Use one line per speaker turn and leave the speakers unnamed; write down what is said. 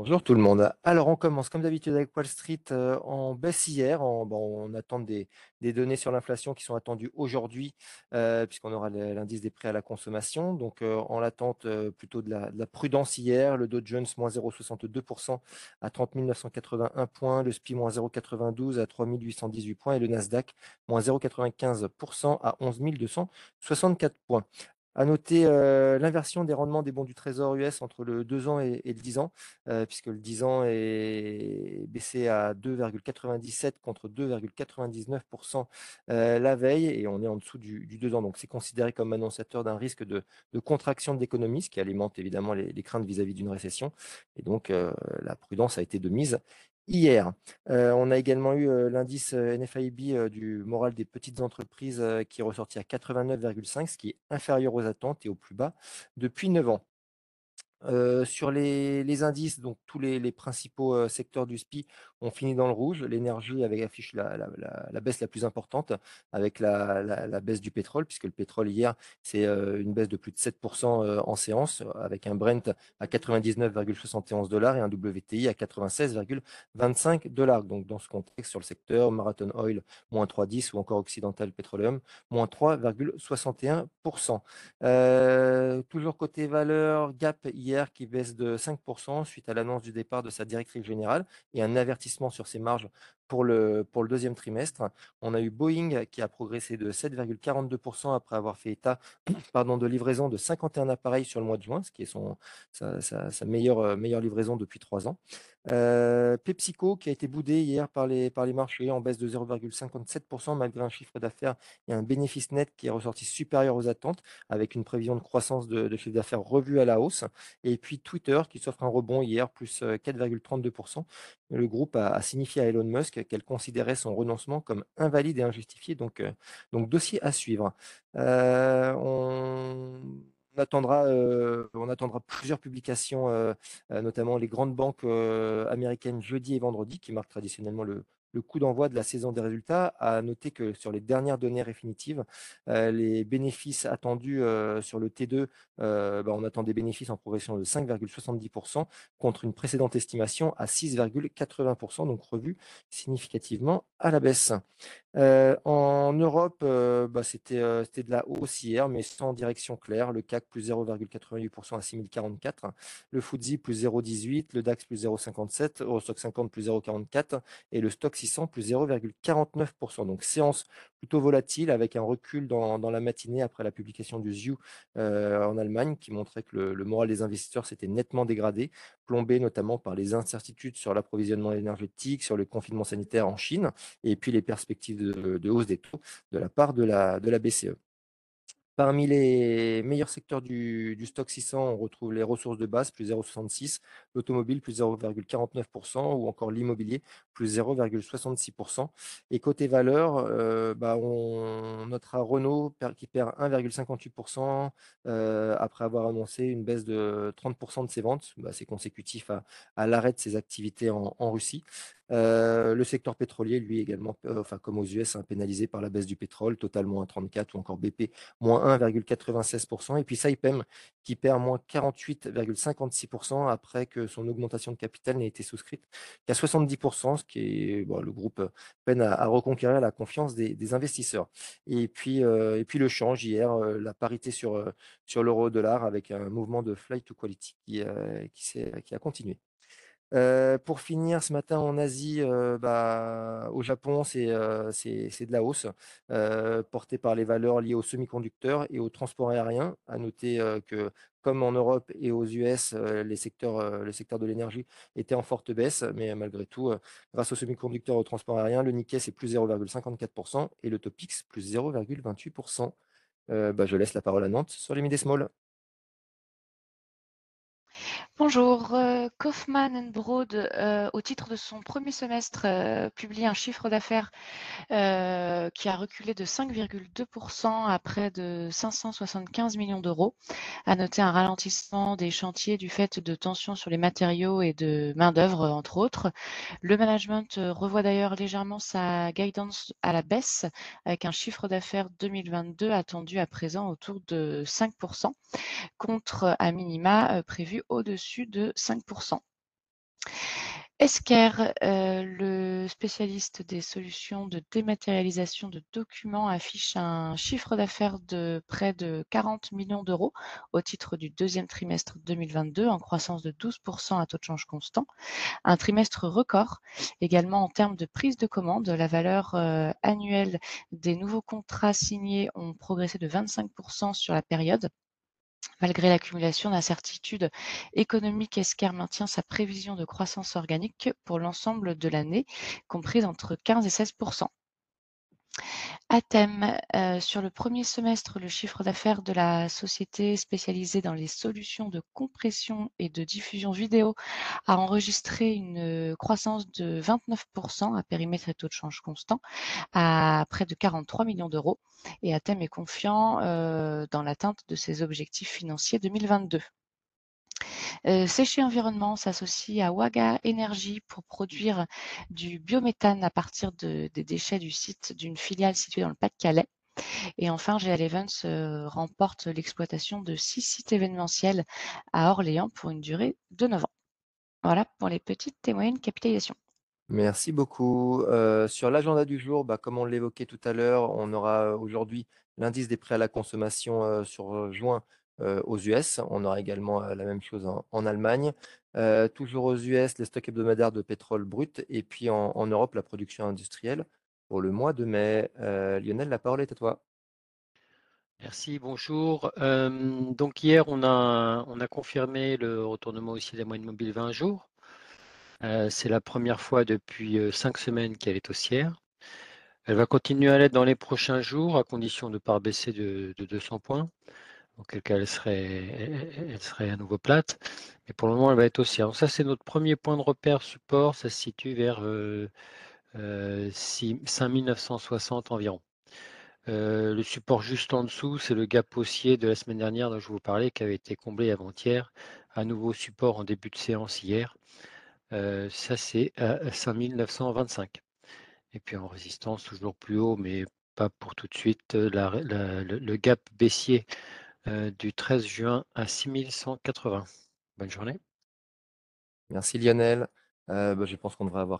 Bonjour tout le monde. Alors on commence comme d'habitude avec Wall Street euh, en baisse hier. On attend des, données sur l'inflation qui sont attendues aujourd'hui euh, puisqu'on aura l'indice des prix à la consommation. Donc euh, en l'attente plutôt de la, de la prudence hier, le Dow Jones moins 0,62% à 30 981 points, le SPI moins 0,92 à 3 818 points et le Nasdaq moins 0,95% à 11 264 points. À noter euh, l'inversion des rendements des bons du Trésor US entre le 2 ans et, le 10 ans euh, puisque le 10 ans est baissé à 2,97 contre 2,99% euh, la veille et on est en dessous du, du 2 ans. Donc c'est considéré comme annonciateur d'un risque de, contraction de l'économie, ce qui alimente évidemment les, craintes vis-à-vis d'une récession. Et donc la prudence a été de mise hier. On a également eu l'indice NFIB du moral des petites entreprises qui est ressorti à 89,5, ce qui est inférieur aux attentes et au plus bas depuis 9 ans. Sur les, indices, donc tous les, principaux secteurs du SPI ont fini dans le rouge. L'énergie avait affiché la, baisse la plus importante avec la baisse du pétrole, puisque le pétrole hier, c'est euh, une baisse de plus de 7% euh, en séance, avec un Brent à 99,71 dollars et un WTI à 96,25 dollars. Donc dans ce contexte, sur le secteur, Marathon Oil, moins 3,10 ou encore Occidental Petroleum, moins 3,61%. Euh, toujours côté valeur, Gap hier qui baisse de 5% suite à l'annonce du départ de sa directrice générale et un avertissement sur ses marges pour le, pour le deuxième trimestre. On a eu Boeing qui a progressé de 7,42% après avoir fait état pardon, de livraison de 51 appareils sur le mois de juin, ce qui est son, sa, meilleure, euh, meilleure livraison depuis trois ans. Euh, PepsiCo qui a été boudé hier par les, par les marchés en baisse de 0,57% malgré un chiffre d'affaires et un bénéfice net qui est ressorti supérieur aux attentes avec une prévision de croissance de, chiffre d'affaires revue à la hausse. Et puis Twitter qui s'offre un rebond hier, plus euh, 4,32%. Le groupe a signifié à Elon Musk qu'elle considérait son renoncement comme invalide et injustifié, donc, euh, dossier à suivre. Euh, on... on attendra, euh, on attendra plusieurs publications, notamment les grandes banques américaines jeudi et vendredi, qui marquent traditionnellement le, le coup d'envoi de la saison des résultats. À noter que sur les dernières données définitives, euh, les bénéfices attendus euh, sur le T2, euh, bah, on attend des bénéfices en progression de 5,70% contre une précédente estimation à 6,80%, donc revue significativement à la baisse. Euh, en Europe, euh, bah, c'était euh, c'était de la hausse hier, mais sans direction claire. Le CAC plus 0,88% à 6044, le FTSE plus 0,18, le DAX plus 0,57%, Eurostock 50 plus 0,44 et le Stock 600 plus 0,49%. Donc séance plutôt volatile avec un recul dans, la matinée après la publication du ZIU euh, en Allemagne qui montrait que le, moral des investisseurs s'était nettement dégradé, plombé notamment par les incertitudes sur l'approvisionnement énergétique, sur le confinement sanitaire en Chine et puis les perspectives de, hausse des taux de la part de la BCE. Parmi les meilleurs secteurs du, stock 600, on retrouve les ressources de base, plus 0,66, l'automobile, plus 0,49%, ou encore l'immobilier, plus 0,66%. Et côté valeur, euh, bah, on notera Renault qui perd 1,58% euh, après avoir annoncé une baisse de 30% de ses ventes. Bah, C'est consécutif à, l'arrêt de ses activités en Russie. Euh, le secteur pétrolier, lui également, euh, enfin comme aux US, hein, pénalisé par la baisse du pétrole, totalement à 34 ou encore BP moins 1,96%. Et puis Saipem qui perd moins 48,56% après que son augmentation de capital n'ait été souscrite qu'à 70%, ce qui est le groupe peine à, reconquérir la confiance des, investisseurs. Et puis, euh, et puis le change hier, euh, la parité sur, euh, sur l'euro-dollar avec un mouvement de flight to quality qui, euh, qui a continué. Pour finir, ce matin en Asie, bah, au Japon, c'est de la hausse, portée par les valeurs liées aux semi-conducteurs et au transport aérien. À noter que, comme en Europe et aux US, les secteurs, le secteur de l'énergie était en forte baisse, mais malgré tout, grâce aux semi-conducteurs et au transport aérien, le Nikkei, c'est plus 0,54% et le Topix, plus 0,28%. Euh, bah, je laisse la parole à Nantes sur les mid small.
Bonjour, euh, Kaufmann Broad, euh, au titre de son premier semestre, euh, publie un chiffre d'affaires qui a reculé de 5,2% à près de 575 millions d'euros. À noter un ralentissement des chantiers du fait de tensions sur les matériaux et de main-d'œuvre, entre autres. Le management revoit d'ailleurs légèrement sa guidance à la baisse, avec un chiffre d'affaires 2022 attendu à présent autour de 5%, contre à minima prévu au-dessus de 5%. Esker, heu, le spécialiste des solutions de dématérialisation de documents, affiche un chiffre d'affaires de près de 40 millions d'euros au titre du deuxième trimestre 2022, en croissance de 12% à taux de change constant. Un trimestre record également en termes de prise de commande. La valeur, heu, annuelle des nouveaux contrats signés ont progressé de 25% sur la période. Malgré l'accumulation d'incertitudes économiques, Esker maintient sa prévision de croissance organique pour l'ensemble de l'année, comprise entre 15 et 16 Atem, heu, sur le premier semestre, le chiffre d'affaires de la société spécialisée dans les solutions de compression et de diffusion vidéo a enregistré une, croissance de 29% à périmètre et taux de change constant, à près de 43 millions d'euros et Atem est confiant, heu, dans l'atteinte de ses objectifs financiers 2022. Euh, Séché Environnement s'associe à Waga Énergie pour produire du biométhane à partir de, des déchets du site d'une filiale située dans le Pas-de-Calais. Et enfin, GL Events euh, remporte l'exploitation de six sites événementiels à Orléans pour une durée de 9 ans. Voilà pour les petites et moyennes capitalisations.
Merci beaucoup. Heu, sur l'agenda du jour, bah, comme on l'évoquait tout à l'heure, on aura, heu, aujourd'hui l'indice des prêts à la consommation, sur, juin, aux US. On aura également, heu, la même chose en Allemagne. Heu, toujours aux US, les stocks hebdomadaires de pétrole brut et puis en Europe, la production industrielle pour le mois de mai. Lionel, la parole est à toi.
Merci, bonjour. Euh, donc hier, on a, on a confirmé le retournement aussi de la moyenne mobile 20 jours. Euh, c'est la première fois depuis euh, cinq semaines qu'elle est haussière. Elle va continuer à l'être dans les prochains jours, à condition de ne pas baisser de, 200 points, auquel cas elle serait, elle serait à nouveau plate. Mais pour le moment, elle va être haussière. Donc ça, c'est notre premier point de repère support. Ça se situe vers 5960 environ. Euh, le support juste en dessous, c'est le gap haussier de la semaine dernière dont je vous parlais, qui avait été comblé avant-hier. Un nouveau support en début de séance hier. Euh, ça, c'est à 5925. Et puis en résistance, toujours plus haut, mais pas pour tout de suite, le, gap baissier euh, du 13 juin à 6180. Bonne journée.
Merci Lionel. Heu, bah, je pense qu'on devrait avoir